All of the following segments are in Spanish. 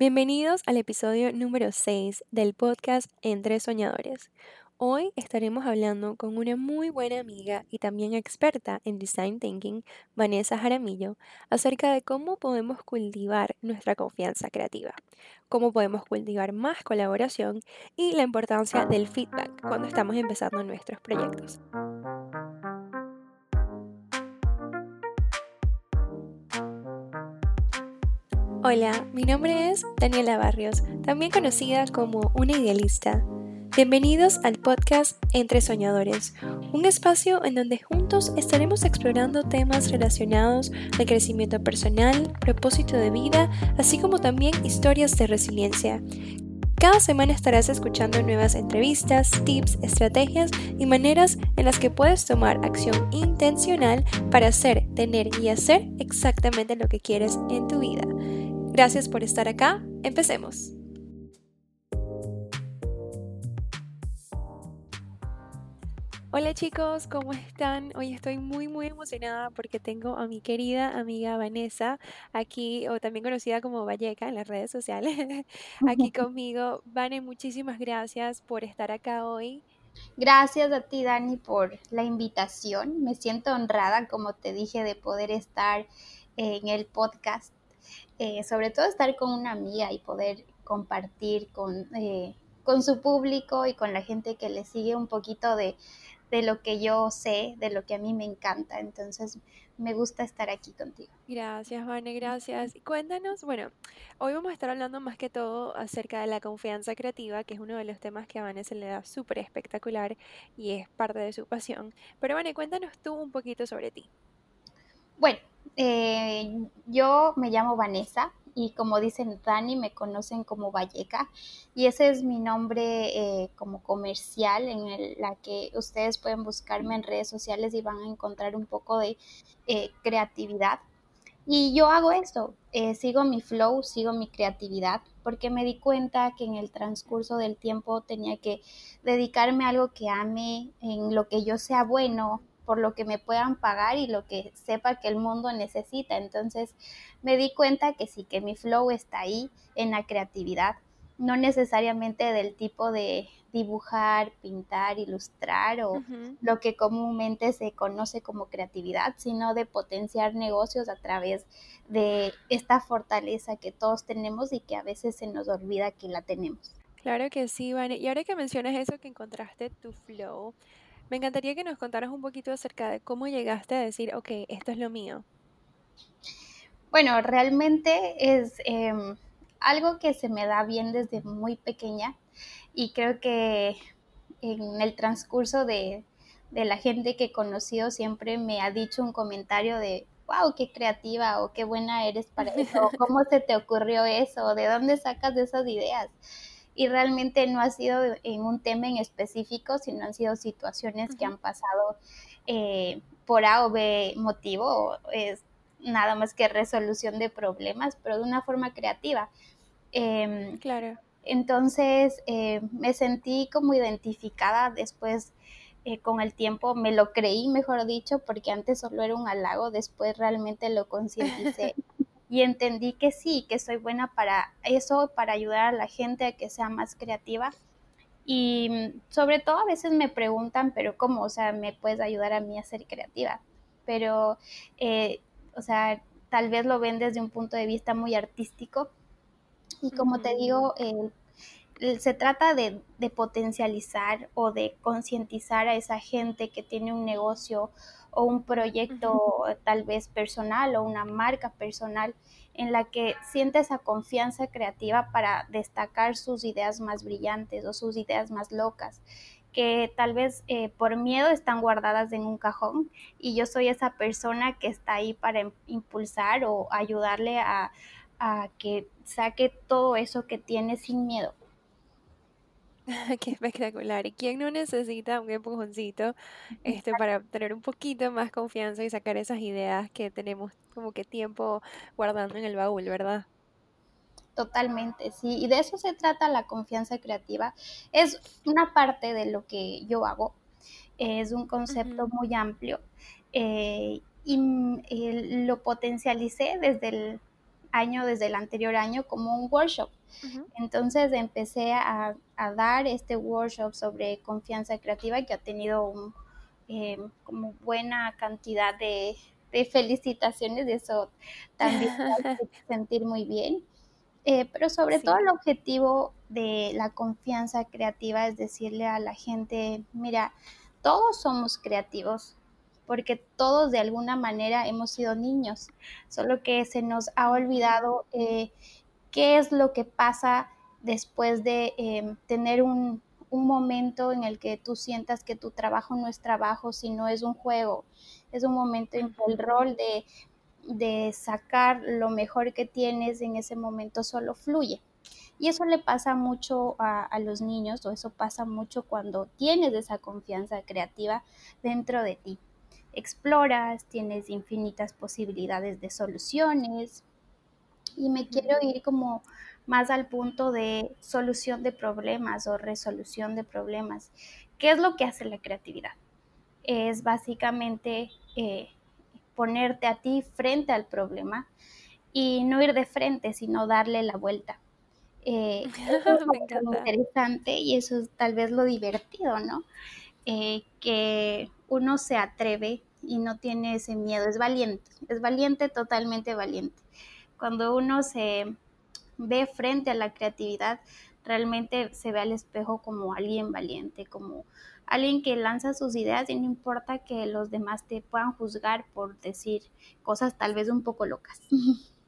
Bienvenidos al episodio número 6 del podcast Entre Soñadores. Hoy estaremos hablando con una muy buena amiga y también experta en Design Thinking, Vanessa Jaramillo, acerca de cómo podemos cultivar nuestra confianza creativa, cómo podemos cultivar más colaboración y la importancia del feedback cuando estamos empezando nuestros proyectos. Hola, mi nombre es Daniela Barrios, también conocida como una idealista. Bienvenidos al podcast Entre Soñadores, un espacio en donde juntos estaremos explorando temas relacionados al crecimiento personal, propósito de vida, así como también historias de resiliencia. Cada semana estarás escuchando nuevas entrevistas, tips, estrategias y maneras en las que puedes tomar acción intencional para hacer, tener y hacer exactamente lo que quieres en tu vida. Gracias por estar acá. Empecemos. Hola chicos, ¿cómo están? Hoy estoy muy muy emocionada porque tengo a mi querida amiga Vanessa aquí, o también conocida como Valleca en las redes sociales, aquí conmigo. Vane, muchísimas gracias por estar acá hoy. Gracias a ti, Dani, por la invitación. Me siento honrada, como te dije, de poder estar en el podcast eh, sobre todo estar con una amiga y poder compartir con, eh, con su público y con la gente que le sigue un poquito de, de lo que yo sé, de lo que a mí me encanta. Entonces, me gusta estar aquí contigo. Gracias, Vane, gracias. Cuéntanos, bueno, hoy vamos a estar hablando más que todo acerca de la confianza creativa, que es uno de los temas que a Vane se le da súper espectacular y es parte de su pasión. Pero, Vane, cuéntanos tú un poquito sobre ti. Bueno, eh, yo me llamo Vanessa y como dicen Dani, me conocen como Valleca y ese es mi nombre eh, como comercial en la que ustedes pueden buscarme en redes sociales y van a encontrar un poco de eh, creatividad. Y yo hago esto, sigo mi flow, sigo mi creatividad, porque me di cuenta que en el transcurso del tiempo tenía que dedicarme a algo que ame, en lo que yo sea bueno, por lo que me puedan pagar y lo que sepa que el mundo necesita. Entonces me di cuenta que sí, que mi flow está ahí en la creatividad, no necesariamente del tipo de dibujar, pintar, ilustrar o lo que comúnmente se conoce como creatividad, sino de potenciar negocios a través de esta fortaleza que todos tenemos y que a veces se nos olvida que la tenemos. Claro que sí, Vane. Y ahora que mencionas eso que encontraste tu flow, me encantaría que nos contaras un poquito acerca de cómo llegaste a decir, ok, esto es lo mío. Bueno, realmente es em, algo que se me da bien desde muy pequeña y creo que en el transcurso de, la gente que he conocido siempre me ha dicho un comentario de, wow, qué creativa o qué buena eres para eso, cómo se te ocurrió eso, de dónde sacas esas ideas y realmente no ha sido en un tema en específico, sino han sido situaciones que han pasado eh, por A o B motivo, es nada más que resolución de problemas, pero de una forma creativa. Em, claro. Entonces eh, me sentí como identificada después eh, con el tiempo, me lo creí, mejor dicho, porque antes solo era un halago, después realmente lo concienticé y entendí que sí, que soy buena para eso, para ayudar a la gente a que sea más creativa. Y sobre todo a veces me preguntan, pero ¿cómo? O sea, ¿me puedes ayudar a mí a ser creativa? Pero, eh, o sea, tal vez lo ven desde un punto de vista muy artístico. Y como te digo, se trata de, de, potencializar o de concientizar a esa gente que tiene un negocio o un proyecto tal vez personal o una marca personal en la que siente esa confianza creativa para destacar sus ideas más brillantes o sus ideas más locas que tal vez eh, por miedo están guardadas en un cajón y yo soy esa persona que está ahí para impulsar o ayudarle a, a que saque todo eso que tiene sin miedo. Qué espectacular. ¿Y quién no necesita un empujoncito este, para tener un poquito más confianza y sacar esas ideas que tenemos como que tiempo guardando en el baúl, verdad? Totalmente, sí. Y de eso se trata la confianza creativa. Es una parte de lo que yo hago. Es un concepto muy amplio. Eh, y lo potencialicé desde el año, desde el anterior año, como un workshop. Entonces empecé a, dar este workshop sobre confianza creativa que ha tenido eh, como buena cantidad de, felicitaciones y eso también me hace sentir muy bien. Eh, pero sobre todo el objetivo de la confianza creativa es decirle a la gente, mira, todos somos creativos, porque todos de alguna manera hemos sido niños, solo que se nos ha olvidado eh, qué es lo que pasa después de em, tener un, momento en el que tú sientas que tu trabajo no es trabajo, sino es un juego, es un momento en que el rol de, sacar lo mejor que tienes en ese momento solo fluye. Y eso le pasa mucho a, a, los niños, o eso pasa mucho cuando tienes esa confianza creativa dentro de ti. Exploras, tienes infinitas posibilidades de soluciones y me quiero ir como más al punto de solución de problemas o resolución de problemas. ¿Qué es lo que hace la creatividad? Es básicamente eh, ponerte a ti frente al problema y no ir de frente, sino darle la vuelta. Eh, es lo interesante y eso es tal vez lo divertido, ¿no? Eh, que uno se atreve y no tiene ese miedo, es valiente, es valiente, totalmente valiente. Cuando uno se ve frente a la creatividad, realmente se ve al espejo como alguien valiente, como alguien que lanza sus ideas y no importa que los demás te puedan juzgar por decir cosas tal vez un poco locas.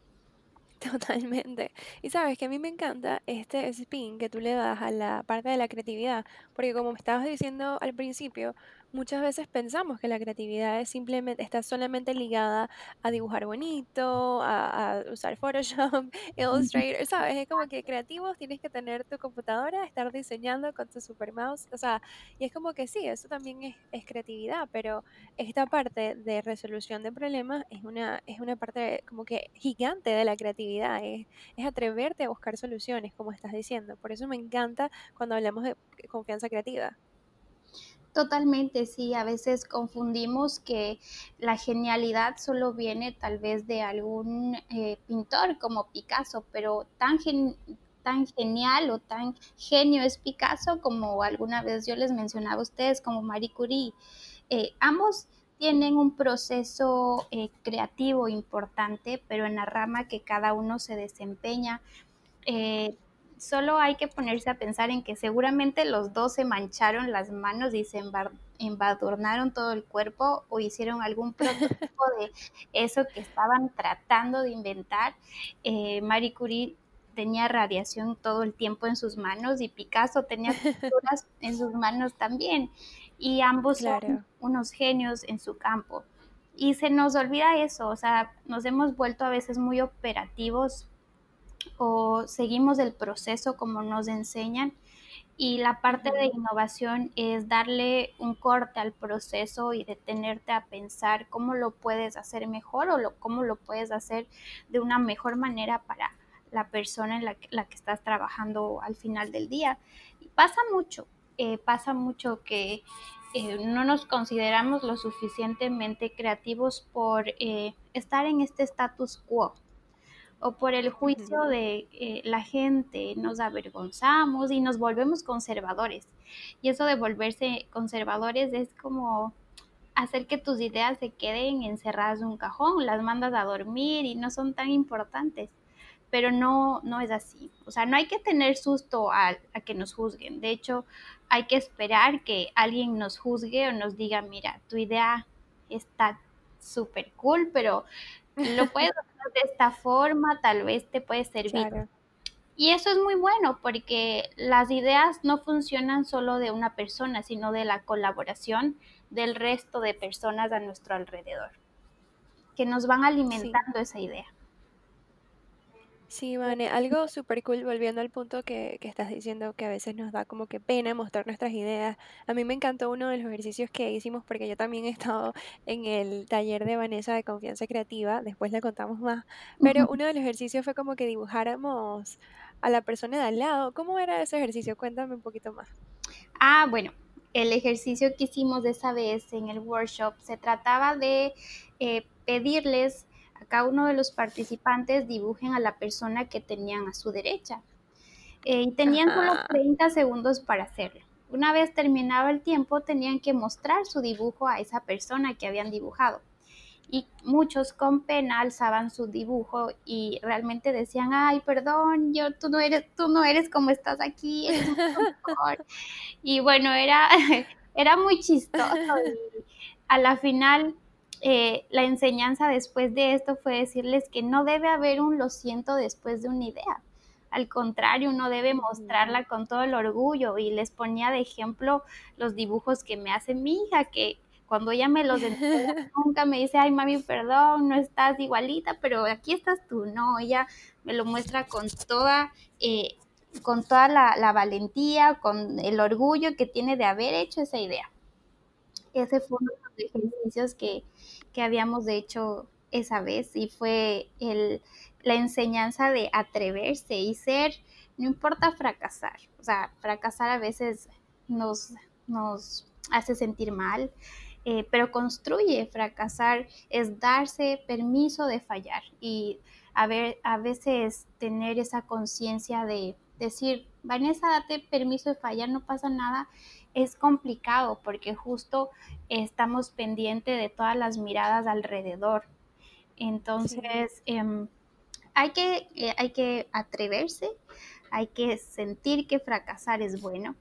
Totalmente. Y sabes que a mí me encanta este spin que tú le das a la parte de la creatividad, porque como me estabas diciendo al principio, muchas veces pensamos que la creatividad es simplemente, está solamente ligada a dibujar bonito, a, usar Photoshop, Illustrator, ¿sabes? Es como que creativos tienes que tener tu computadora, estar diseñando con tu super mouse, o sea, y es como que sí, eso también es, es creatividad, pero esta parte de resolución de problemas es una, es una parte como que gigante de la creatividad, es, es atreverte a buscar soluciones, como estás diciendo. Por eso me encanta cuando hablamos de confianza creativa. Totalmente, sí, a veces confundimos que la genialidad solo viene tal vez de algún eh, pintor como Picasso, pero tan, tan genial o tan genio es Picasso como alguna vez yo les mencionaba a ustedes como Marie Curie. Eh, ambos tienen un proceso eh, creativo importante, pero en la rama que cada uno se desempeña solo hay que ponerse a pensar en que seguramente los dos se mancharon las manos y se embadurnaron todo el cuerpo o hicieron algún prototipo de eso que estaban tratando de inventar. Eh, Marie Curie tenía radiación todo el tiempo en sus manos y Picasso tenía pinturas en sus manos también. Y ambos son unos genios en su campo. Y se nos olvida eso, o sea, nos hemos vuelto a veces muy operativos o seguimos el proceso como nos enseñan. Y la parte de innovación es darle un corte al proceso y detenerte a pensar cómo lo puedes hacer mejor o lo, cómo lo puedes hacer de una mejor manera para la persona en la que, la que estás trabajando al final del día. Y pasa mucho, eh, pasa mucho que eh, no nos consideramos lo suficientemente creativos por eh, estar en este status quo o por el juicio de eh, la gente, nos avergonzamos y nos volvemos conservadores. Y eso de volverse conservadores es como hacer que tus ideas se queden encerradas en un cajón, las mandas a dormir y no son tan importantes. Pero no, no es así. O sea, no hay que tener susto a, a que nos juzguen. De hecho, hay que esperar que alguien nos juzgue o nos diga, mira, tu idea está súper cool, pero lo puedes hacer de esta forma, tal vez te puede servir. Y eso es muy bueno porque las ideas no funcionan solo de una persona, sino de la colaboración del resto de personas a nuestro alrededor, que nos van alimentando esa idea. Sí, Vane, algo súper cool, volviendo al punto que, que estás diciendo, que a veces nos da como que pena mostrar nuestras ideas. A mí me encantó uno de los ejercicios que hicimos porque yo también he estado en el taller de Vanessa de confianza creativa, después le contamos más, pero uno de los ejercicios fue como que dibujáramos a la persona de al lado. ¿Cómo era ese ejercicio? Cuéntame un poquito más. Ah, bueno, el ejercicio que hicimos de esa vez en el workshop se trataba de eh, pedirles cada uno de los participantes dibujen a la persona que tenían a su derecha. Eh, y tenían solo 30 segundos para hacerlo. Una vez terminaba el tiempo, tenían que mostrar su dibujo a esa persona que habían dibujado. Y muchos con pena alzaban su dibujo y realmente decían, ay, perdón, yo, tú no eres, tú no eres como estás aquí, y bueno, era, era muy chistoso. Y a la final eh, la enseñanza después de esto fue decirles que no debe haber un lo siento después de una idea. Al contrario, uno debe mostrarla con todo el orgullo y les ponía de ejemplo los dibujos que me hace mi hija, que cuando ella me los entrega, nunca me dice, ay mami, perdón, no estás igualita, pero aquí estás tú. No, ella me lo muestra con toda, eh, con toda la valentía, con el orgullo que tiene de haber hecho esa idea. Ese fue uno de los ejercicios que, habíamos hecho esa vez y fue el, la enseñanza de atreverse y ser, no importa fracasar, o sea, fracasar a veces nos, nos hace sentir mal, eh, pero construye, fracasar es darse permiso de fallar y a, ver, a veces tener esa conciencia de decir, Vanessa, date permiso de fallar, no pasa nada es complicado porque justo estamos pendientes de todas las miradas alrededor. Entonces, em, hay, que, eh, hay que atreverse, hay que sentir que fracasar es bueno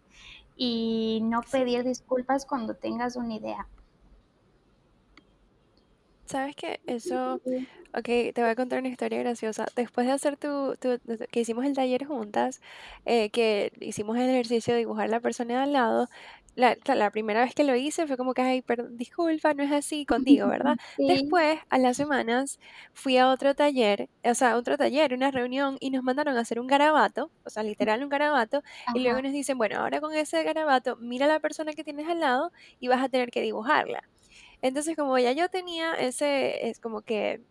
y no pedir disculpas cuando tengas una idea. ¿Sabes qué? Eso, ok, te voy a contar una historia graciosa. Después de hacer tu, que hicimos el taller juntas, eh, que hicimos el ejercicio de dibujar la persona de al lado, la, la primera vez que lo hice fue como que, ay, perdón, disculpa, no es así contigo, ¿verdad? Después, a las semanas, fui a otro taller, o sea, otro taller, una reunión, y nos mandaron a hacer un garabato, o sea, literal un garabato, y luego nos dicen, bueno, ahora con ese garabato, mira a la persona que tienes al lado y vas a tener que dibujarla. Entonces, como ya yo tenía ese, es como que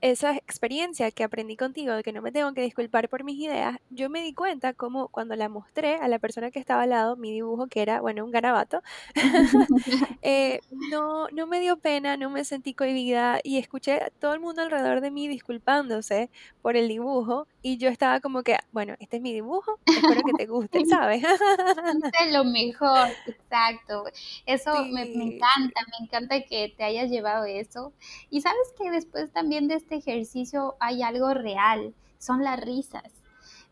esa experiencia que aprendí contigo de que no me tengo que disculpar por mis ideas, yo me di cuenta como cuando la mostré a la persona que estaba al lado, mi dibujo, que era, bueno, un garabato, eh, no, no me dio pena, no me sentí cohibida y escuché a todo el mundo alrededor de mí disculpándose por el dibujo y yo estaba como que, bueno, este es mi dibujo, espero que te guste, ¿sabes? es lo mejor, exacto. Eso me, me, encanta, me encanta que te hayas llevado eso. Y sabes que después también de este ejercicio hay algo real, son las risas.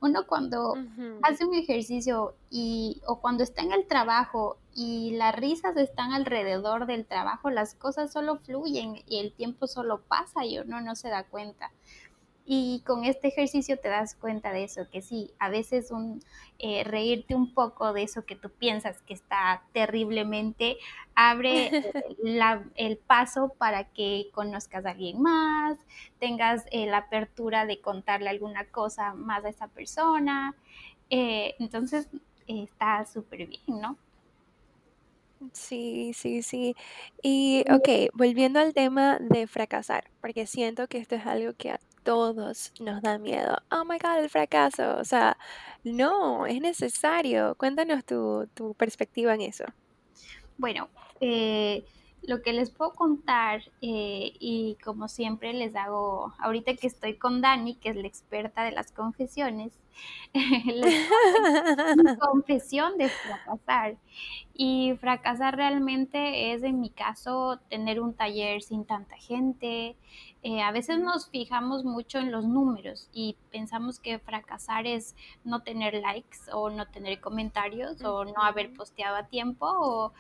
Uno cuando hace un ejercicio y o cuando está en el trabajo y las risas están alrededor del trabajo, las cosas solo fluyen y el tiempo solo pasa y uno no se da cuenta. Y con este ejercicio te das cuenta de eso, que sí, a veces un, eh, reírte un poco de eso que tú piensas que está terriblemente, abre el paso para que conozcas a alguien más, tengas eh, la apertura de contarle alguna cosa más a esa persona. Eh, entonces, está súper bien, ¿no? Sí, sí, sí. Y ok, volviendo al tema de fracasar, porque siento que esto es algo que a todos nos da miedo. Oh my God, el fracaso. O sea, no, es necesario. Cuéntanos tu, tu perspectiva en eso. Bueno, eh, lo que les puedo contar, eh, y como siempre les hago, ahorita que estoy con Dani, que es la experta de las confesiones, una confesión de fracasar. Y fracasar realmente es, en mi caso, tener un taller sin tanta gente. Eh, a veces nos fijamos mucho en los números y pensamos que fracasar es no tener likes o no tener comentarios o no haber posteado a tiempo o,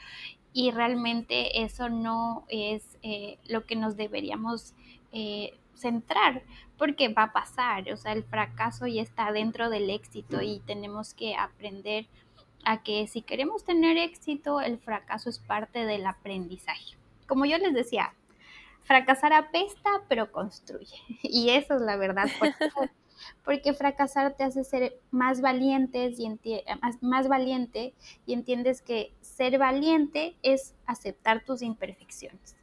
y realmente eso no es eh, lo que nos deberíamos eh, centrar porque va a pasar, o sea, el fracaso ya está dentro del éxito y tenemos que aprender a que si queremos tener éxito, el fracaso es parte del aprendizaje. Como yo les decía, fracasar apesta, pero construye. Y eso es la verdad. porque fracasar te hace ser más valientes y más, valiente y entiendes que ser valiente es aceptar tus imperfecciones,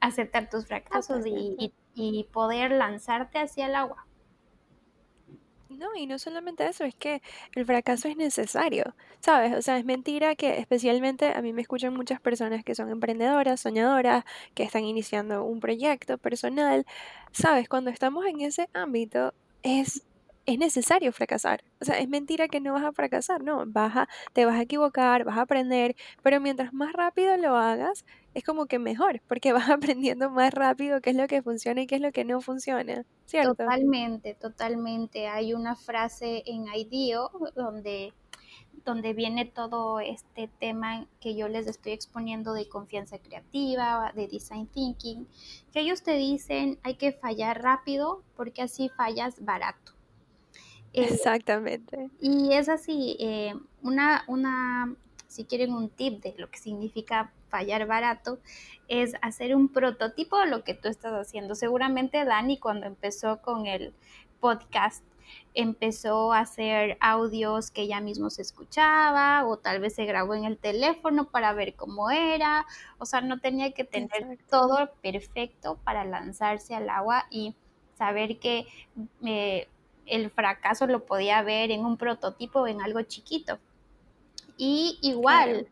aceptar tus fracasos y, poder lanzarte hacia el agua. No, y no solamente eso, es que el fracaso es necesario, ¿sabes? O sea, es mentira que especialmente a mí me escuchan muchas personas que son emprendedoras, soñadoras, que están iniciando un proyecto personal, ¿sabes? Cuando estamos en ese ámbito es es necesario fracasar. O sea, es mentira que no vas a fracasar, no, vas a, te vas a equivocar, vas a aprender, pero mientras más rápido lo hagas, es como que mejor, porque vas aprendiendo más rápido qué es lo que funciona y qué es lo que no funciona, ¿cierto? Totalmente, totalmente. Hay una frase en IDEO donde donde viene todo este tema que yo les estoy exponiendo de confianza creativa, de design thinking, que ellos te dicen hay que fallar rápido porque así fallas barato. Eh, Exactamente. Y es así, eh, una, una, si quieren un tip de lo que significa fallar barato, es hacer un prototipo de lo que tú estás haciendo. Seguramente Dani cuando empezó con el podcast empezó a hacer audios que ella mismo se escuchaba o tal vez se grabó en el teléfono para ver cómo era, o sea, no tenía que tener todo perfecto para lanzarse al agua y saber que eh, el fracaso lo podía ver en un prototipo o en algo chiquito. Y igual,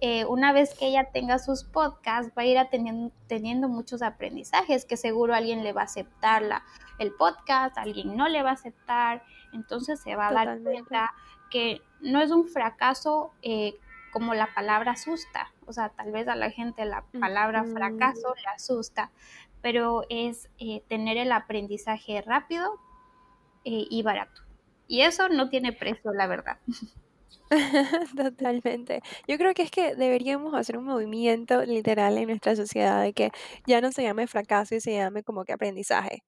eh, una vez que ella tenga sus podcasts, va a ir teniendo, teniendo muchos aprendizajes, que seguro alguien le va a aceptar la, el podcast, alguien no le va a aceptar, entonces se va a dar cuenta que no es un fracaso eh, como la palabra asusta, o sea, tal vez a la gente la palabra fracaso le asusta, pero es eh, tener el aprendizaje rápido, eh, y barato. Y eso no tiene precio, la verdad. Totalmente. Yo creo que es que deberíamos hacer un movimiento literal en nuestra sociedad de que ya no se llame fracaso y se llame como que aprendizaje,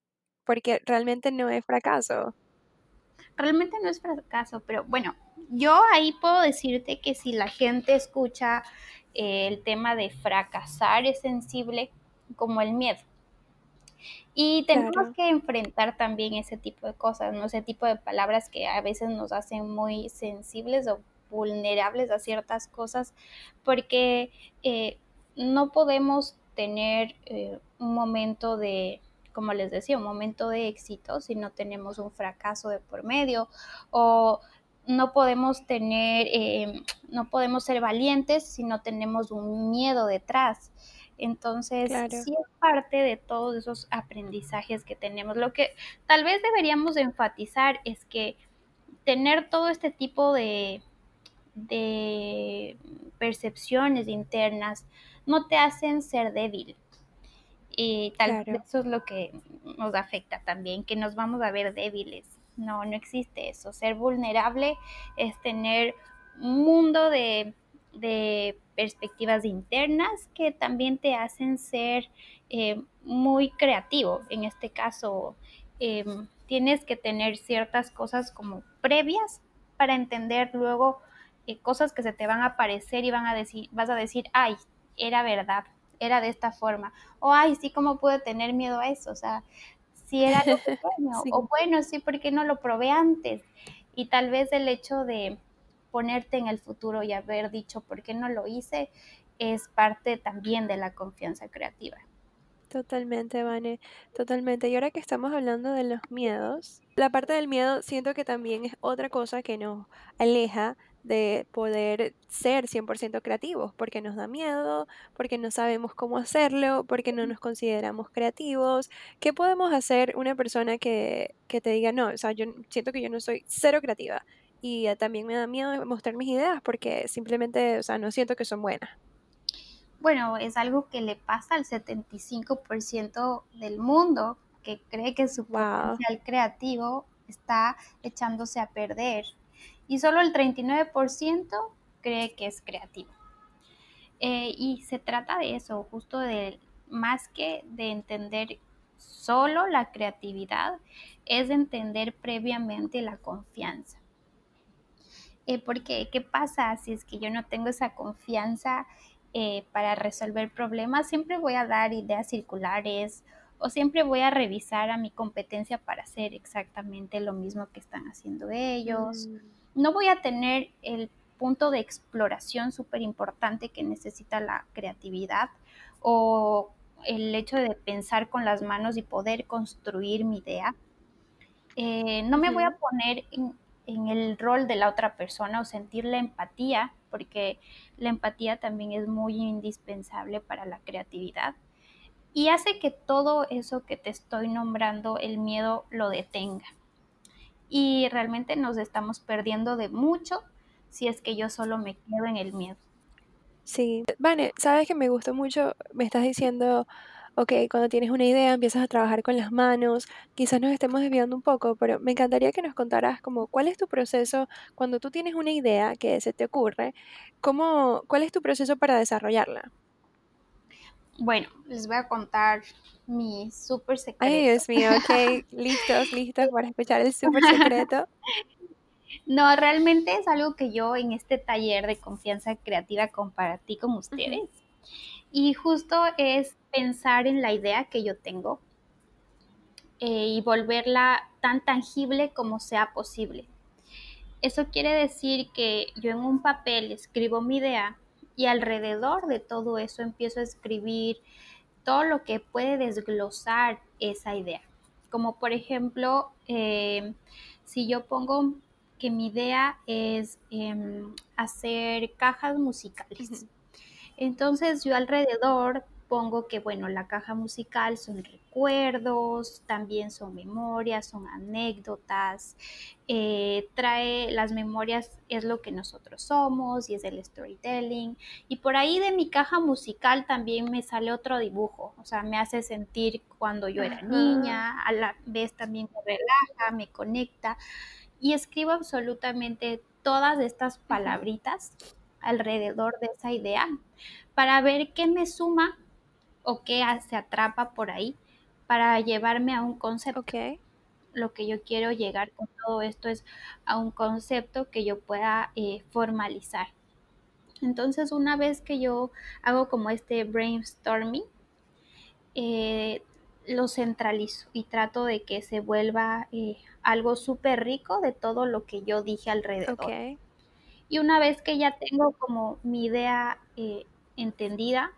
porque realmente no es fracaso. Realmente no es fracaso, pero bueno, yo ahí puedo decirte que si la gente escucha eh, el tema de fracasar es sensible como el miedo. Y tenemos que enfrentar también ese tipo de cosas, ¿no? Ese tipo de palabras que a veces nos hacen muy sensibles o vulnerables a ciertas cosas, porque eh, no podemos tener eh, un momento de, como les decía, un momento de éxito si no tenemos un fracaso de por medio o no podemos tener, eh, no podemos ser valientes si no tenemos un miedo detrás. Entonces, sí es parte de todos esos aprendizajes que tenemos. Lo que tal vez deberíamos enfatizar es que tener todo este tipo de, de percepciones internas no te hacen ser débil. Y tal vez eso es lo que nos afecta también, que nos vamos a ver débiles. No, no existe eso. Ser vulnerable es tener un mundo de de perspectivas internas que también te hacen ser eh, muy creativo. En este caso, em, tienes que tener ciertas cosas como previas para entender luego eh, cosas que se te van a aparecer y van a decir, vas a decir, ay, era verdad, era de esta forma. O ay, sí, ¿cómo pude tener miedo a eso? O sea, si era lo bueno, o bueno, sí, porque no lo probé antes. Y tal vez el hecho de ponerte en el futuro y haber dicho por qué no lo hice es parte también de la confianza creativa. Totalmente, Vane, totalmente. Y ahora que estamos hablando de los miedos, la parte del miedo siento que también es otra cosa que nos aleja de poder ser 100% creativos, porque nos da miedo, porque no sabemos cómo hacerlo, porque no nos consideramos creativos. ¿Qué podemos hacer una persona que, que te diga, no, o sea, yo siento que yo no soy cero creativa? Y también me da miedo mostrar mis ideas porque simplemente, o sea, no siento que son buenas. Bueno, es algo que le pasa al 75% del mundo que cree que su potencial creativo está echándose a perder y solo el 39% cree que es creativo. Eh, y se trata de eso, justo de más que de entender solo la creatividad, es entender previamente la confianza. Eh, porque, ¿qué pasa si es que yo no tengo esa confianza eh, para resolver problemas? Siempre voy a dar ideas circulares o siempre voy a revisar a mi competencia para hacer exactamente lo mismo que están haciendo ellos. Mm. No voy a tener el punto de exploración súper importante que necesita la creatividad o el hecho de pensar con las manos y poder construir mi idea. Eh, no me voy a poner en, en el rol de la otra persona o sentir la empatía, porque la empatía también es muy indispensable para la creatividad y hace que todo eso que te estoy nombrando, el miedo lo detenga. Y realmente nos estamos perdiendo de mucho si es que yo solo me quedo en el miedo. Sí, Vane, sabes que me gustó mucho, me estás diciendo, ok, cuando tienes una idea empiezas a trabajar con las manos, quizás nos estemos desviando un poco, pero me encantaría que nos contaras como cuál es tu proceso cuando tú tienes una idea que se te ocurre, cómo, cuál es tu proceso para desarrollarla. Bueno, les voy a contar mi súper secreto. Ay, Dios mío, ok, listos, listos para escuchar el súper secreto. No, realmente es algo que yo en este taller de confianza creativa compartí con ustedes. Y justo es pensar en la idea que yo tengo eh, y volverla tan tangible como sea posible. Eso quiere decir que yo en un papel escribo mi idea y alrededor de todo eso empiezo a escribir todo lo que puede desglosar esa idea. Como por ejemplo, eh, si yo pongo que mi idea es em, hacer cajas musicales. Entonces yo alrededor pongo que, bueno, la caja musical son recuerdos, también son memorias, son anécdotas, eh, trae las memorias, es lo que nosotros somos y es el storytelling. Y por ahí de mi caja musical también me sale otro dibujo, o sea, me hace sentir cuando yo era niña, a la vez también me relaja, me conecta y escribo absolutamente todas estas palabritas alrededor de esa idea para ver qué me suma o qué se atrapa por ahí para llevarme a un concepto. Lo que yo quiero llegar con todo esto es a un concepto que yo pueda eh, formalizar. Entonces, una vez que yo hago como este brainstorming, eh, lo centralizo y trato de que se vuelva eh, algo súper rico de todo lo que yo dije alrededor. Y una vez que ya tengo como mi idea entendida,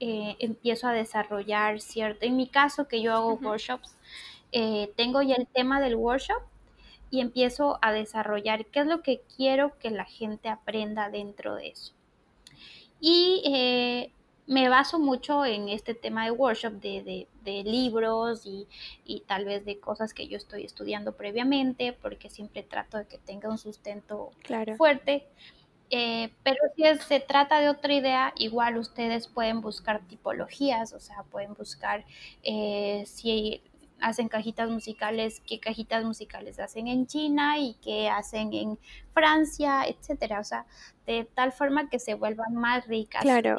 eh, empiezo a desarrollar cierto, en mi caso que yo hago workshops, eh, tengo ya el tema del workshop y empiezo a desarrollar qué es lo que quiero que la gente aprenda dentro de eso. Y eh, me baso mucho en este tema de workshop, de, libros y, tal vez de cosas que yo estoy estudiando previamente, porque siempre trato de que tenga un sustento fuerte. Eh, pero si se trata de otra idea, igual ustedes pueden buscar tipologías, o sea, pueden buscar eh, si hacen cajitas musicales, qué cajitas musicales hacen en China y qué hacen en Francia, etcétera. O sea, de tal forma que se vuelvan más ricas. Claro.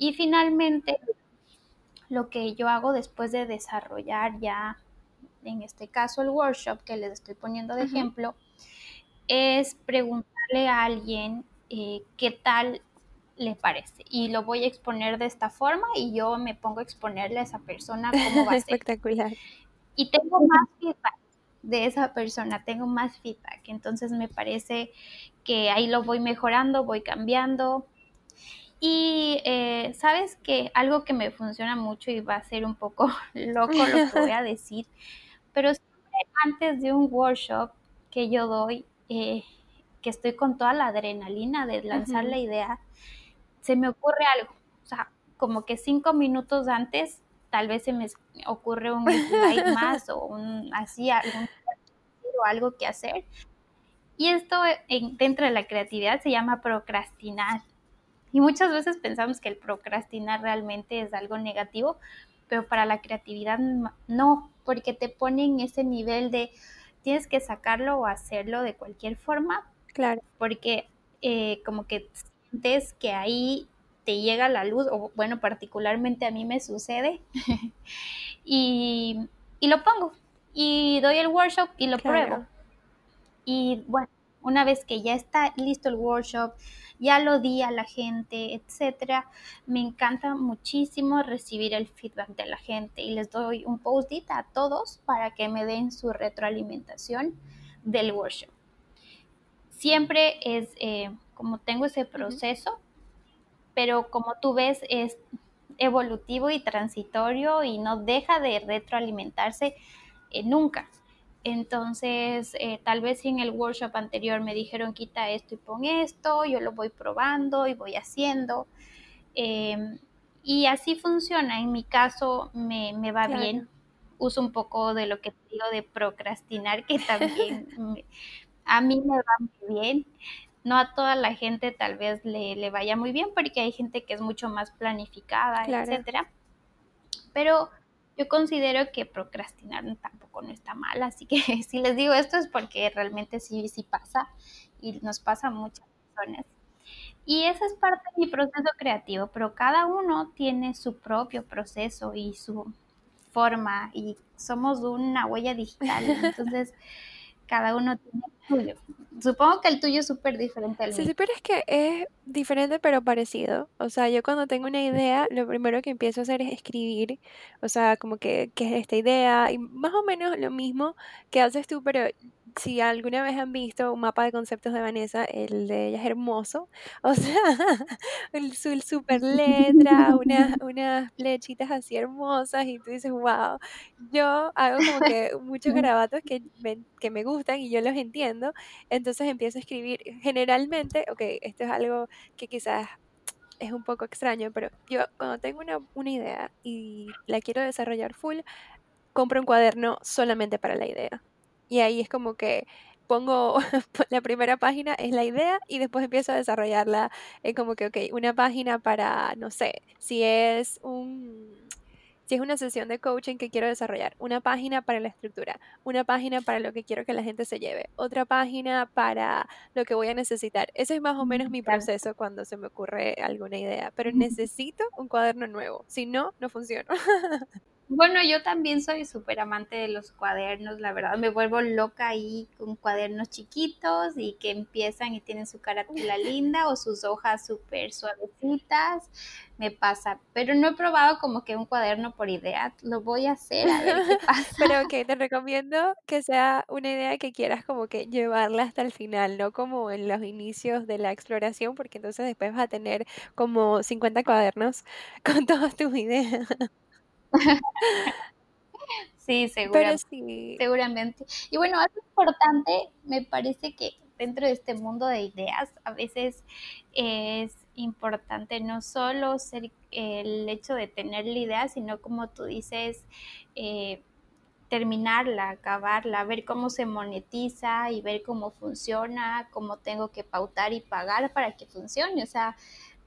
Y finalmente, lo que yo hago después de desarrollar ya, en este caso, el workshop que les estoy poniendo de ejemplo, es preguntarle a alguien eh, qué tal le parece. Y lo voy a exponer de esta forma y yo me pongo a exponerle a esa persona cómo va a ser. Espectacular. Y tengo más feedback de esa persona, tengo más feedback. Entonces me parece que ahí lo voy mejorando, voy cambiando. Y eh, sabes que algo que me funciona mucho y va a ser un poco loco lo que voy a decir, pero siempre antes de un workshop que yo doy, eh, que estoy con toda la adrenalina de lanzar la idea, se me ocurre algo. O sea, como que cinco minutos antes, tal vez se me ocurre un slide más o un así, algún o algo que hacer. Y esto dentro de la creatividad se llama procrastinar. Y muchas veces pensamos que el procrastinar realmente es algo negativo, pero para la creatividad no, porque te pone en ese nivel de tienes que sacarlo o hacerlo de cualquier forma Claro. Porque eh, como que sientes que ahí te llega la luz, o bueno, particularmente a mí me sucede, y, lo pongo, y doy el workshop y lo pruebo. Y bueno, una vez que ya está listo el workshop, ya lo di a la gente, etcétera, me encanta muchísimo recibir el feedback de la gente y les doy un post-it a todos para que me den su retroalimentación del workshop siempre es eh, como tengo ese proceso, pero como tú ves es evolutivo y transitorio y no deja de retroalimentarse eh, nunca. Entonces, eh, tal vez en el workshop anterior me dijeron quita esto y pon esto, yo lo voy probando y voy haciendo. Em, y así funciona. En mi caso me, va bien. Uso un poco de lo que digo de procrastinar, que también a mí me va muy bien. No a toda la gente tal vez le, vaya muy bien, porque hay gente que es mucho más planificada, etcétera. Pero yo considero que procrastinar tampoco no está mal, así que si les digo esto es porque realmente sí, sí pasa y nos pasa a muchas personas. Y esa es parte de mi proceso creativo, pero cada uno tiene su propio proceso y su forma y somos una huella digital, entonces cada uno tiene suyo. Supongo que el tuyo es súper diferente al mío. Sí, pero es que es diferente pero parecido. O sea, yo cuando tengo una idea, lo primero que empiezo a hacer es escribir. O sea, como que, ¿qué es esta idea? Y más o menos lo mismo que haces tú, pero si alguna vez han visto un mapa de conceptos de Vanessa, el de ella es hermoso. O sea, el, su super letra, unas, unas flechitas así hermosas y tú dices, wow. Yo hago como que muchos garabatos que me, que me gustan y yo los entiendo. Entonces empiezo a escribir. Generalmente, ok, esto es algo que quizás es un poco extraño, pero yo cuando tengo una, una idea y la quiero desarrollar full, compro un cuaderno solamente para la idea. Y ahí es como que pongo la primera página es la idea y después empiezo a desarrollarla es como que, ok, una página para, no sé, si es un, si es una sesión de coaching que quiero desarrollar, una página para la estructura, una página para lo que quiero que la gente se lleve, otra página para lo que voy a necesitar. Ese es más o menos mi proceso cuando se me ocurre alguna idea, pero necesito un cuaderno nuevo, si no, no funciona. Bueno, yo también soy súper amante de los cuadernos, la verdad, me vuelvo loca ahí con cuadernos chiquitos y que empiezan y tienen su carátula linda o sus hojas súper suavecitas, me pasa, pero no he probado como que un cuaderno por idea, lo voy a hacer a ver qué pasa. Pero ok, te recomiendo que sea una idea que quieras como que llevarla hasta el final, no como en los inicios de la exploración, porque entonces después vas a tener como 50 cuadernos con todas tus ideas. Sí, seguramente, seguramente. Y bueno, algo importante, me parece que dentro de este mundo de ideas, a veces es importante no solo ser el hecho de tener la idea, sino como tú dices, eh, terminarla, acabarla, ver cómo se monetiza y ver cómo funciona, cómo tengo que pautar y pagar para que funcione. O sea,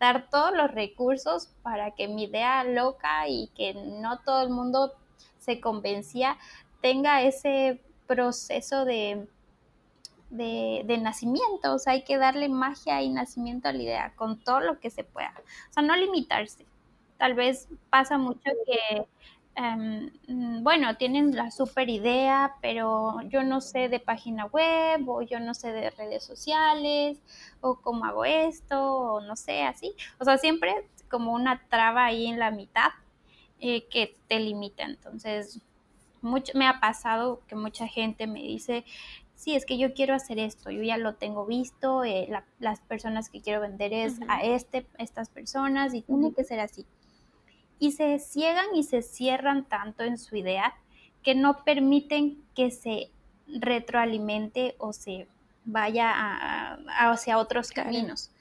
dar todos los recursos para que mi idea loca y que no todo el mundo se convencía tenga ese proceso de, de, nacimiento. O sea, hay que darle magia y nacimiento a la idea con todo lo que se pueda. O sea, no limitarse. Tal vez pasa mucho que Em, mm, bueno, tienen la super idea, pero yo no sé de página web o yo no sé de redes sociales o cómo hago esto o no sé, así. O sea, siempre como una traba ahí en la mitad eh, que te limita. Entonces, mucho, me ha pasado que mucha gente me dice, sí, es que yo quiero hacer esto, yo ya lo tengo visto, eh, las personas que quiero vender es a este, estas personas y tiene que ser así y se ciegan y se cierran tanto en su idea que no permiten que se retroalimente o se vaya a, hacia otros caminos.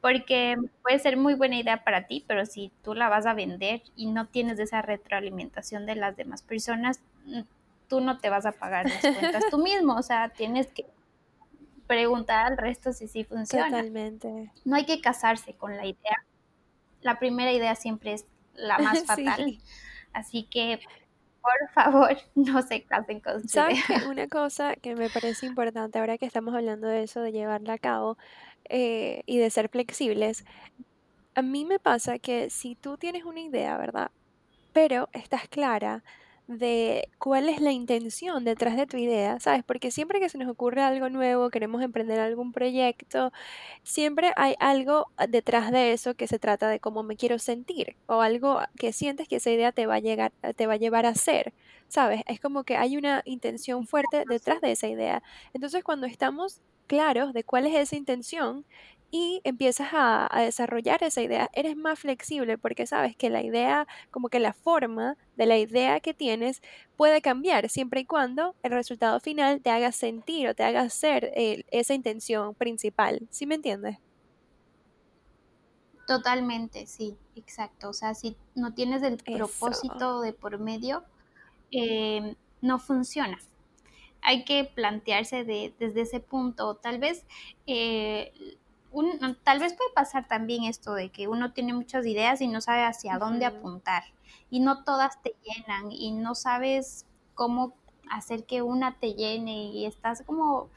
Porque puede ser muy buena idea para ti, pero si tú la vas a vender y no tienes esa retroalimentación de las demás personas, mm, tú no te vas a pagar las cuentas tú mismo. O sea, tienes que preguntar al resto si sí funciona. Totalmente. No hay que casarse con la idea. La primera idea siempre es la más fatal. Así que, por favor, no se casen con su ¿Sabes Una cosa que me parece importante ahora que estamos hablando de eso, de llevarla a cabo eh, y de ser flexibles, a mí me pasa que si tú tienes una idea, ¿verdad? Pero estás clara de cuál es la intención detrás de tu idea, ¿sabes? Porque siempre que se nos ocurre algo nuevo, queremos emprender algún proyecto, siempre hay algo detrás de eso que se trata de cómo me quiero sentir o algo que sientes que esa idea te va a llegar, te va a llevar a ser, ¿sabes? Es como que hay una intención fuerte detrás de esa idea. Entonces, cuando estamos claros de cuál es esa intención y empiezas a, desarrollar esa idea, eres más flexible porque sabes que la idea, como que la forma de la idea que tienes puede cambiar siempre y cuando el resultado final te haga sentir o te haga ser eh, esa intención principal. ¿Sí me entiendes? Totalmente, sí, exacto. O sea, si no tienes el propósito de por medio, eh, no funciona hay que plantearse de, desde ese punto. Tal vez eh, tal vez puede pasar también esto de que uno tiene muchas ideas y no sabe hacia dónde apuntar y no todas te llenan y no sabes cómo hacer que una te llene y estás como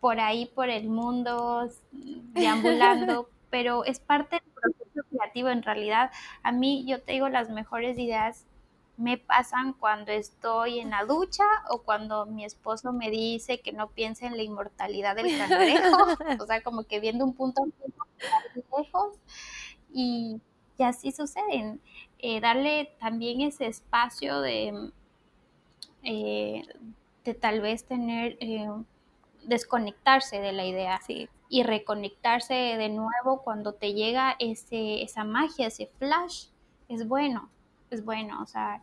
por ahí por el mundo deambulando, pero es parte del proceso creativo en realidad. A mí yo tengo las mejores ideas me pasan cuando estoy en la ducha o cuando mi esposo me dice que no piense en la inmortalidad del cangrejo, o sea, como que viendo un punto lejos y, y así suceden. Eh, darle también ese espacio de, eh, de tal vez tener, eh, desconectarse de la idea y reconectarse de nuevo cuando te llega ese, esa magia, ese flash, es bueno, es bueno, o sea,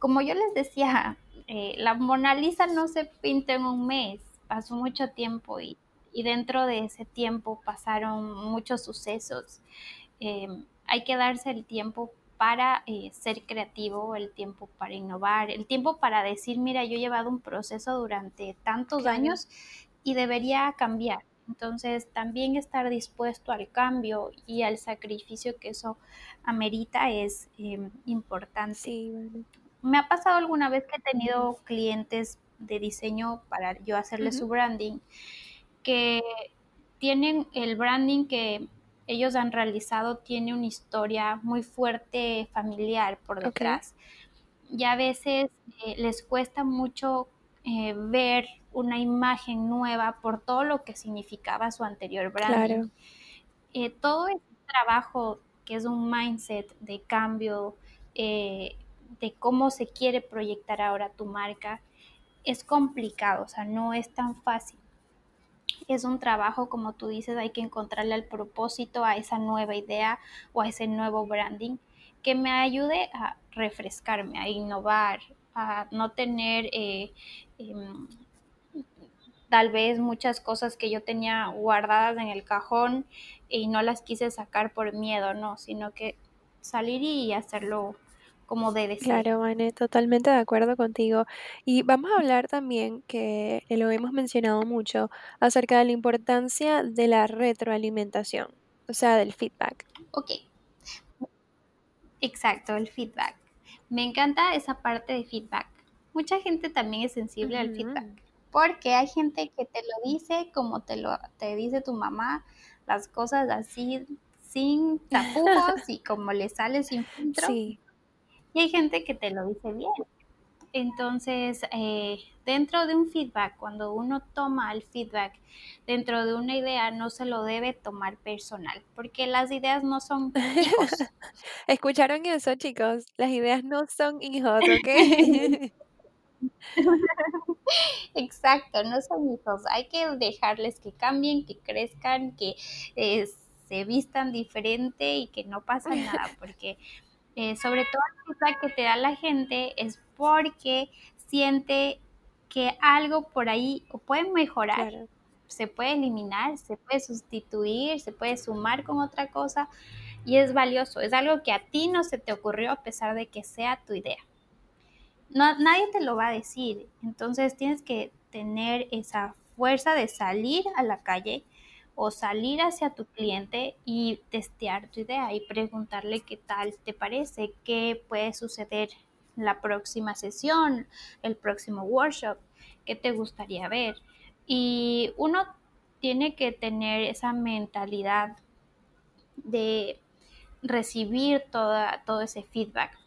como yo les decía, eh, la Mona Lisa no se pinta en un mes, pasó mucho tiempo y, dentro de ese tiempo pasaron muchos sucesos. Em, hay que darse el tiempo para eh, ser creativo, el tiempo para innovar, el tiempo para decir, mira, yo he llevado un proceso durante tantos años y debería cambiar. Entonces, también estar dispuesto al cambio y al sacrificio que eso amerita es em, importante. Sí, me ha pasado alguna vez que he tenido clientes de diseño para yo hacerle su branding, que tienen el branding que ellos han realizado, tiene una historia muy fuerte familiar por detrás. Y a veces eh, les cuesta mucho eh, ver una imagen nueva por todo lo que significaba su anterior branding. Eh, todo ese trabajo que es un mindset de cambio, de cómo se quiere proyectar ahora tu marca, es complicado, o sea, no es tan fácil. Es un trabajo, como tú dices, hay que encontrarle el propósito a esa nueva idea o a ese nuevo branding que me ayude a refrescarme, a innovar, a no tener eh, em, tal vez muchas cosas que yo tenía guardadas en el cajón y no las quise sacar por miedo, no, sino que salir y hacerlo como debe ser. Claro, Vane, totalmente de acuerdo contigo. Y vamos a hablar también, que lo hemos mencionado mucho, acerca de la importancia de la retroalimentación, o sea, del feedback. Ok. Exacto, el feedback. Me encanta esa parte de feedback. Mucha gente también es sensible al feedback, porque hay gente que te lo dice como te lo te dice tu mamá, las cosas así sin tapujos y como le sale sin filtro. Sí. Y hay gente que te lo dice bien. Entonces, eh, dentro de un feedback, cuando uno toma el feedback dentro de una idea, no se lo debe tomar personal, porque las ideas no son hijos. ¿Escucharon eso, chicos? Las ideas no son hijos, ¿ok? Exacto, no son hijos. Hay que dejarles que cambien, que crezcan, que eh, se vistan diferente y que no pasa nada, porque eh, sobre todo el feedback que te da la gente es porque siente que algo por ahí o puede mejorar, se puede eliminar, se puede sustituir, se puede sumar con otra cosa y es valioso, es algo que a ti no se te ocurrió a pesar de que sea tu idea. No, nadie te lo va a decir, entonces tienes que tener esa fuerza de salir a la calle o salir hacia tu cliente y testear tu idea y preguntarle qué tal te parece, qué puede suceder la próxima sesión, el próximo workshop, qué te gustaría ver. Y uno tiene que tener esa mentalidad de recibir toda, todo ese feedback.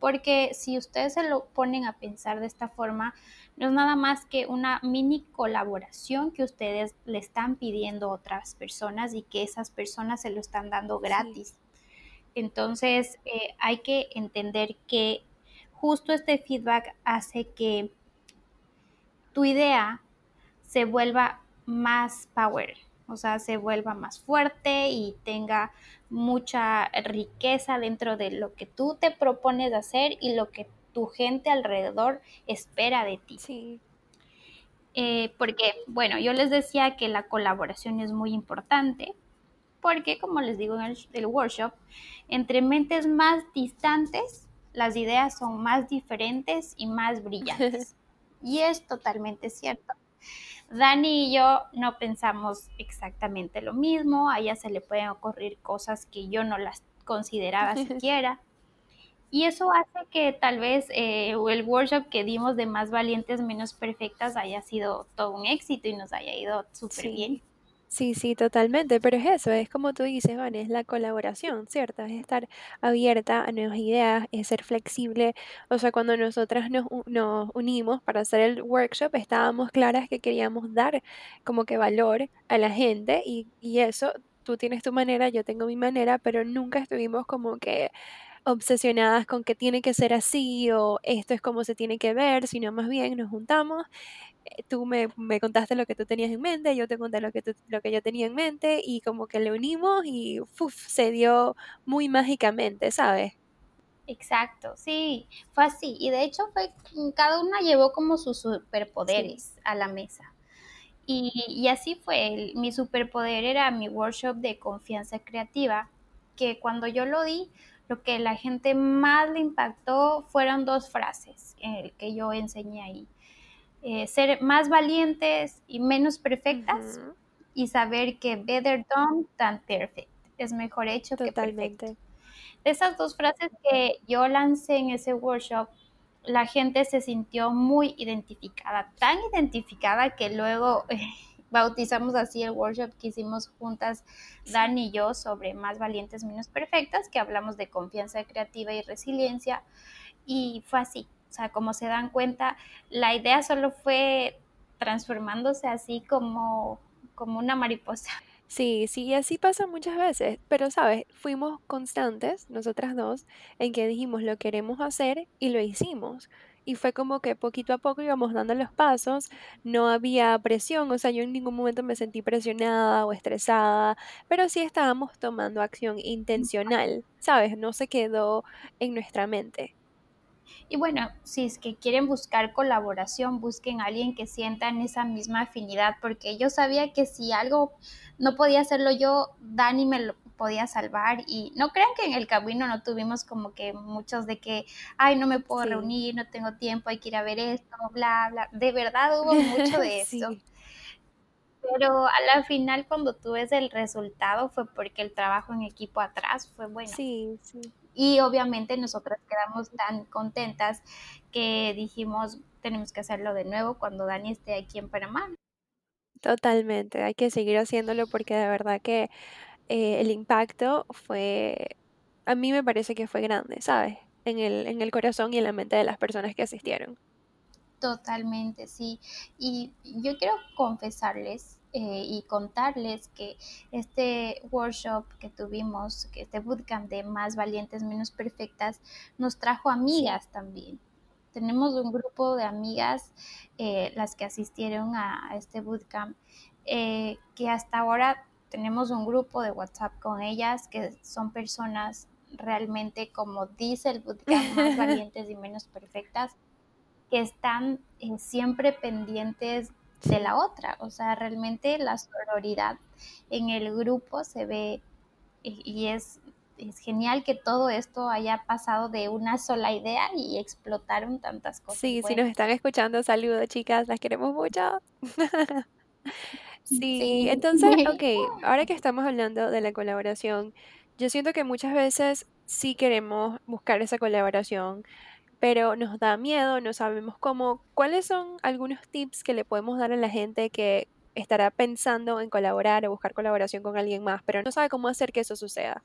Porque si ustedes se lo ponen a pensar de esta forma, no es nada más que una mini colaboración que ustedes le están pidiendo a otras personas y que esas personas se lo están dando gratis. Entonces eh, hay que entender que justo este feedback hace que tu idea se vuelva más power, o sea, se vuelva más fuerte y tenga mucha riqueza dentro de lo que tú te propones hacer y lo que tu gente alrededor espera de ti. Sí. Eh, porque, bueno, yo les decía que la colaboración es muy importante, porque, como les digo en el, workshop, entre mentes más distantes, las ideas son más diferentes y más brillantes. y es totalmente cierto. Dani y yo no pensamos exactamente lo mismo, a ella se le pueden ocurrir cosas que yo no las consideraba siquiera. Y eso hace que tal vez eh, el workshop que dimos de más valientes, menos perfectas haya sido todo un éxito y nos haya ido súper bien. Sí, sí, totalmente, pero es eso, es como tú dices, Van, es la colaboración, ¿cierto? Es estar abierta a nuevas ideas, es ser flexible. O sea, cuando nosotras nos, nos unimos para hacer el workshop, estábamos claras que queríamos dar como que valor a la gente y, y eso, tú tienes tu manera, yo tengo mi manera, pero nunca estuvimos como que obsesionadas con que tiene que ser así o esto es como se tiene que ver, sino más bien nos juntamos, eh, tú me, contaste lo que tú tenías en mente, yo te conté lo que, lo que yo tenía en mente y como que le unimos y se dio muy mágicamente, ¿sabes? Exacto, sí, fue así. Y de hecho fue, cada una llevó como sus superpoderes a la mesa. Y, así fue, mi superpoder era mi workshop de confianza creativa, que cuando yo lo di, lo que la gente más le impactó fueron dos frases eh, que yo enseñé ahí. Eh, ser más valientes y menos perfectas y saber que better done than perfect. Es mejor hecho que perfecto. De esas dos frases que yo lancé en ese workshop, la gente se sintió muy identificada, tan identificada que luego bautizamos así el workshop que hicimos juntas Dan y yo sobre más valientes, menos perfectas, que hablamos de confianza creativa y resiliencia. Y fue así. O sea, como se dan cuenta, la idea solo fue transformándose así como, como una mariposa. Sí, sí, así pasa muchas veces, pero sabes, fuimos constantes, nosotras dos, en que dijimos lo queremos hacer y lo hicimos y fue como que poquito a poco íbamos dando los pasos, no había presión, o sea, yo en ningún momento me sentí presionada o estresada, pero sí estábamos tomando acción intencional, ¿sabes? No se quedó en nuestra mente. Y bueno, si es que quieren buscar colaboración, busquen a alguien que sientan esa misma afinidad, porque yo sabía que si algo no podía hacerlo yo, Dani me lo podía salvar y no crean que en el camino no tuvimos como que muchos de que, ay, no me puedo reunir, no tengo tiempo, hay que ir a ver esto, bla, bla. De verdad hubo mucho de eso. Pero a la final cuando tú ves el resultado fue porque el trabajo en equipo atrás fue bueno. Sí, sí. Y obviamente nosotras quedamos tan contentas que dijimos, tenemos que hacerlo de nuevo cuando Dani esté aquí en Panamá. Totalmente, hay que seguir haciéndolo porque de verdad que eh, el impacto fue, a mí me parece que fue grande, ¿sabes? En el, en el corazón y en la mente de las personas que asistieron. Totalmente, sí. Y yo quiero confesarles eh, y contarles que este workshop que tuvimos, que este bootcamp de más valientes, menos perfectas, nos trajo amigas también. Tenemos un grupo de amigas, eh, las que asistieron a, este bootcamp, que hasta ahora tenemos un grupo de WhatsApp con ellas, que son personas realmente, como dice el bootcamp, más valientes y menos perfectas, que están siempre pendientes de la otra. O sea, realmente la sororidad en el grupo se ve y es, es genial que todo esto haya pasado de una sola idea y explotaron tantas cosas. Sí, si nos están escuchando, saludos chicas, las queremos mucho. sí, entonces, ok, ahora que estamos hablando de la colaboración, yo siento que muchas veces sí queremos buscar esa colaboración pero nos da miedo, no sabemos cómo. ¿Cuáles son algunos tips que le podemos dar a la gente que estará pensando en colaborar o buscar colaboración con alguien más, pero no sabe cómo hacer que eso suceda?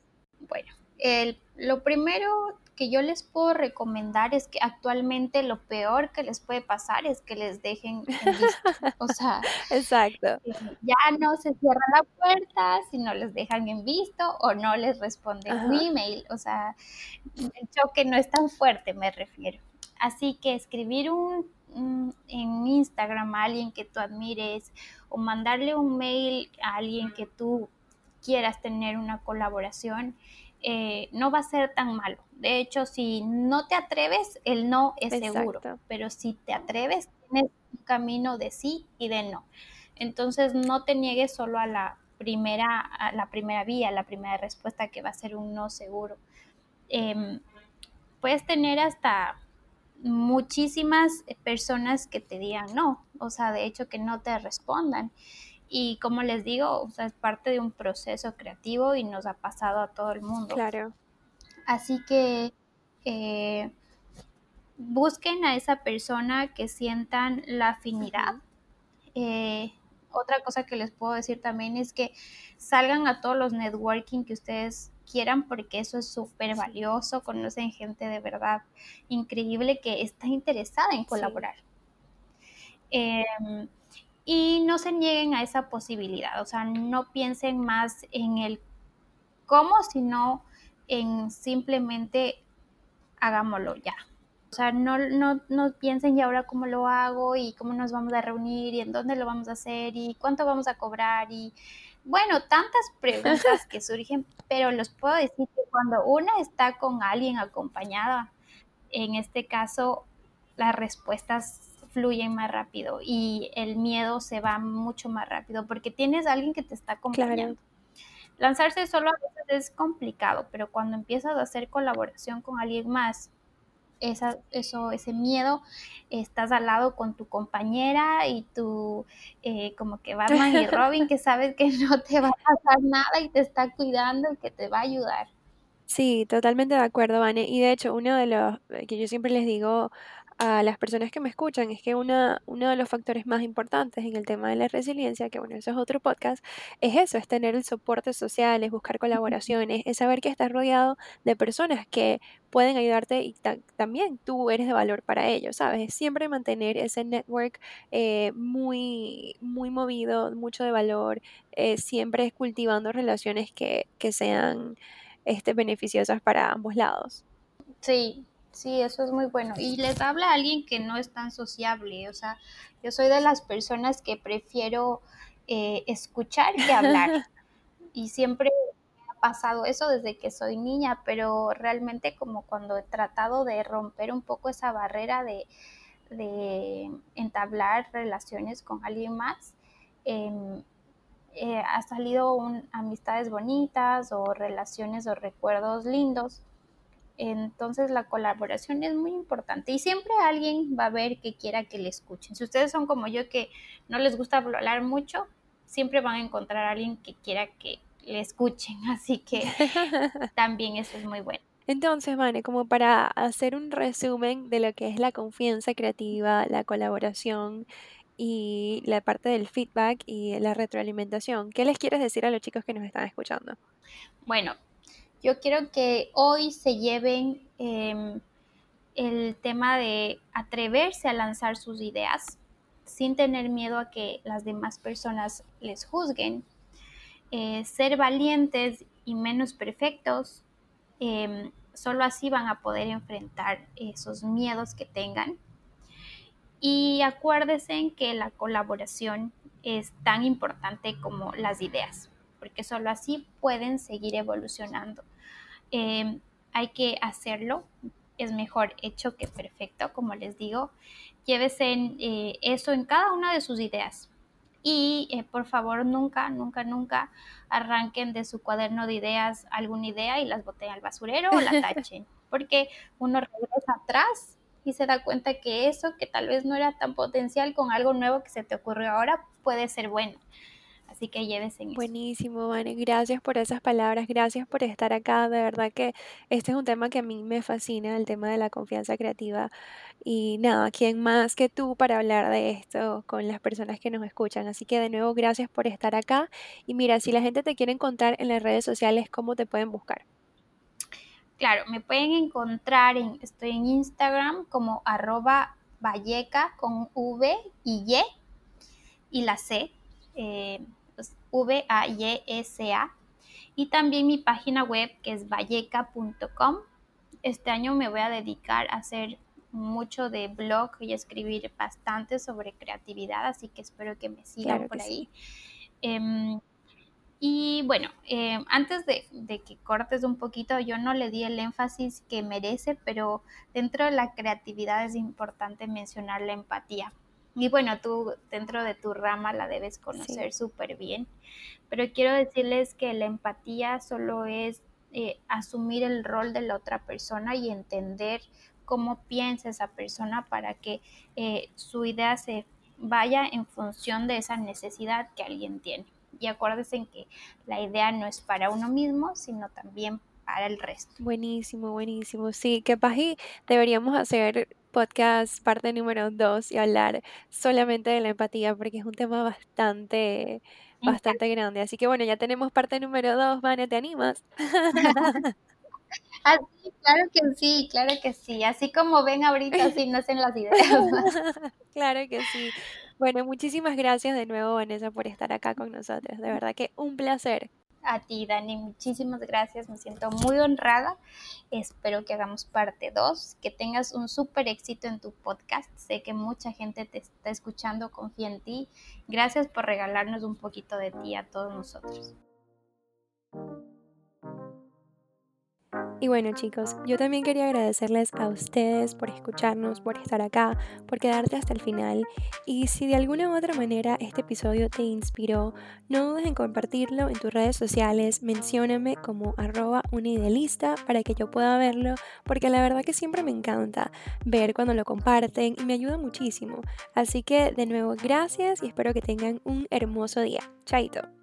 Bueno, el, lo primero que yo les puedo recomendar es que actualmente lo peor que les puede pasar es que les dejen en visto. O sea, exacto. Ya no se cierra la puerta si no les dejan en visto o no les responden un email. O sea, el choque no es tan fuerte, me refiero. Así que escribir un, en Instagram a alguien que tú admires o mandarle un mail a alguien que tú quieras tener una colaboración, eh, no va a ser tan malo. De hecho, si no te atreves, el no es seguro, pero si te atreves, tienes un camino de sí y de no. Entonces, no te niegues solo a la primera, a la primera vía, la primera respuesta que va a ser un no seguro. Em, puedes tener hasta muchísimas personas que te digan no, o sea, de hecho que no te respondan. Y como les digo, o sea, es parte de un proceso creativo y nos ha pasado a todo el mundo. Claro. Así que eh, busquen a esa persona que sientan la afinidad. Eh, otra cosa que les puedo decir también es que salgan a todos los networking que ustedes quieran porque eso es súper valioso, conocen gente de verdad increíble que está interesada en colaborar. Em, y no se nieguen a esa posibilidad, o sea, no piensen más en el cómo, sino en simplemente hagámoslo ya. O sea, no, no, no piensen y ahora cómo lo hago y cómo nos vamos a reunir y en dónde lo vamos a hacer y cuánto vamos a cobrar y bueno, tantas preguntas que surgen, pero les puedo decir que cuando una está con alguien acompañada, en este caso, las respuestas fluyen más rápido y el miedo se va mucho más rápido porque tienes a alguien que te está acompañando. Lanzarse solo a veces es complicado, pero cuando empiezas a hacer colaboración con alguien más, esa, eso, ese miedo, estás al lado con tu compañera y tu, eh, como que Batman y Robin, que sabes que no te va a pasar nada y te está cuidando y que te va a ayudar. Sí, totalmente de acuerdo, Vane. Y de hecho, uno de los que yo siempre les digo a las personas que me escuchan es que una, uno de los factores más importantes en el tema de la resiliencia, que bueno, eso es otro podcast, es eso, es tener el soporte social, es buscar colaboraciones, es saber que estás rodeado de personas que pueden ayudarte y también tú eres de valor para ellos, ¿sabes? Es siempre mantener ese network eh, muy, muy movido, mucho de valor, eh, siempre cultivando relaciones que, que sean este, beneficiosas para ambos lados. Sí, Sí, eso es muy bueno. Y les habla a alguien que no es tan sociable. O sea, yo soy de las personas que prefiero eh, escuchar que hablar. y siempre me ha pasado eso desde que soy niña, pero realmente como cuando he tratado de romper un poco esa barrera de, entablar relaciones con alguien más, em, eh, ha salido amistades bonitas o relaciones o recuerdos lindos entonces la colaboración es muy importante y siempre alguien va a ver que quiera que le escuchen. Si ustedes son como yo que no les gusta hablar mucho, siempre van a encontrar a alguien que quiera que le escuchen. Así que también eso es muy bueno. Entonces, Vane, como para hacer un resumen de lo que es la confianza creativa, la colaboración y la parte del feedback y la retroalimentación, ¿qué les quieres decir a los chicos que nos están escuchando? Bueno, yo quiero que hoy se lleven em, el tema de atreverse a lanzar sus ideas sin tener miedo a que las demás personas les juzguen, eh, ser valientes y menos perfectos, em, solo así van a poder enfrentar esos miedos que tengan. Y acuérdense que la colaboración es tan importante como las ideas porque solo así pueden seguir evolucionando. Em, hay que hacerlo, es mejor hecho que perfecto, como les digo. Llévese eh, eso en cada una de sus ideas. Y eh, por favor, nunca, nunca, nunca arranquen de su cuaderno de ideas alguna idea y las boten al basurero o la tachen, porque uno regresa atrás y se da cuenta que eso que tal vez no era tan potencial con algo nuevo que se te ocurrió ahora puede ser bueno. Así que llévese en Buenísimo, Vane. Gracias por esas palabras, gracias por estar acá. De verdad que este es un tema que a mí me fascina, el tema de la confianza creativa. Y nada, ¿quién más que tú para hablar de esto con las personas que nos escuchan? Así que de nuevo, gracias por estar acá. Y mira, si la gente te quiere encontrar en las redes sociales, ¿cómo te pueden buscar? Claro, me pueden encontrar en, estoy en Instagram como arroba valleca con V y Y y la C. Eh, V-A-Y-S-A. Y también mi página web que es valleca.com. Este año me voy a dedicar a hacer mucho de blog y escribir bastante sobre creatividad, así que espero que me sigan por ahí. Em, y bueno, em, antes de, de, que cortes un poquito, yo no le di el énfasis que merece, pero dentro de la creatividad es importante mencionar la empatía. Y bueno, tú dentro de tu rama la debes conocer súper bien, pero quiero decirles que la empatía solo es eh, asumir el rol de la otra persona y entender cómo piensa esa persona para que eh, su idea se vaya en función de esa necesidad que alguien tiene. Y acuérdense en que la idea no es para uno mismo, sino también para el resto. Buenísimo, buenísimo. Sí, que y deberíamos hacer podcast parte número dos y hablar solamente de la empatía porque es un tema bastante, bastante grande. Así que bueno, ya tenemos parte número dos. Vane, ¿te animas? Ah, claro que sí, claro que sí. Así como ven ahorita, así nacen las ideas. claro que sí. Bueno, muchísimas gracias de nuevo, Vanessa, por estar acá con nosotros. De verdad que un placer. A ti, Dani, muchísimas gracias. Me siento muy honrada. Espero que hagamos parte 2, que tengas un súper éxito en tu podcast. Sé que mucha gente te está escuchando, confía en ti. Gracias por regalarnos un poquito de ti a todos nosotros. Y bueno chicos, yo también quería agradecerles a ustedes por escucharnos, por estar acá, por quedarte hasta el final. Y si de alguna u otra manera este episodio te inspiró, no dudes en compartirlo en tus redes sociales, mencióname como arroba unidealista para que yo pueda verlo, porque la verdad que siempre me encanta ver cuando lo comparten y me ayuda muchísimo. Así que de nuevo gracias y espero que tengan un hermoso día. Chaito.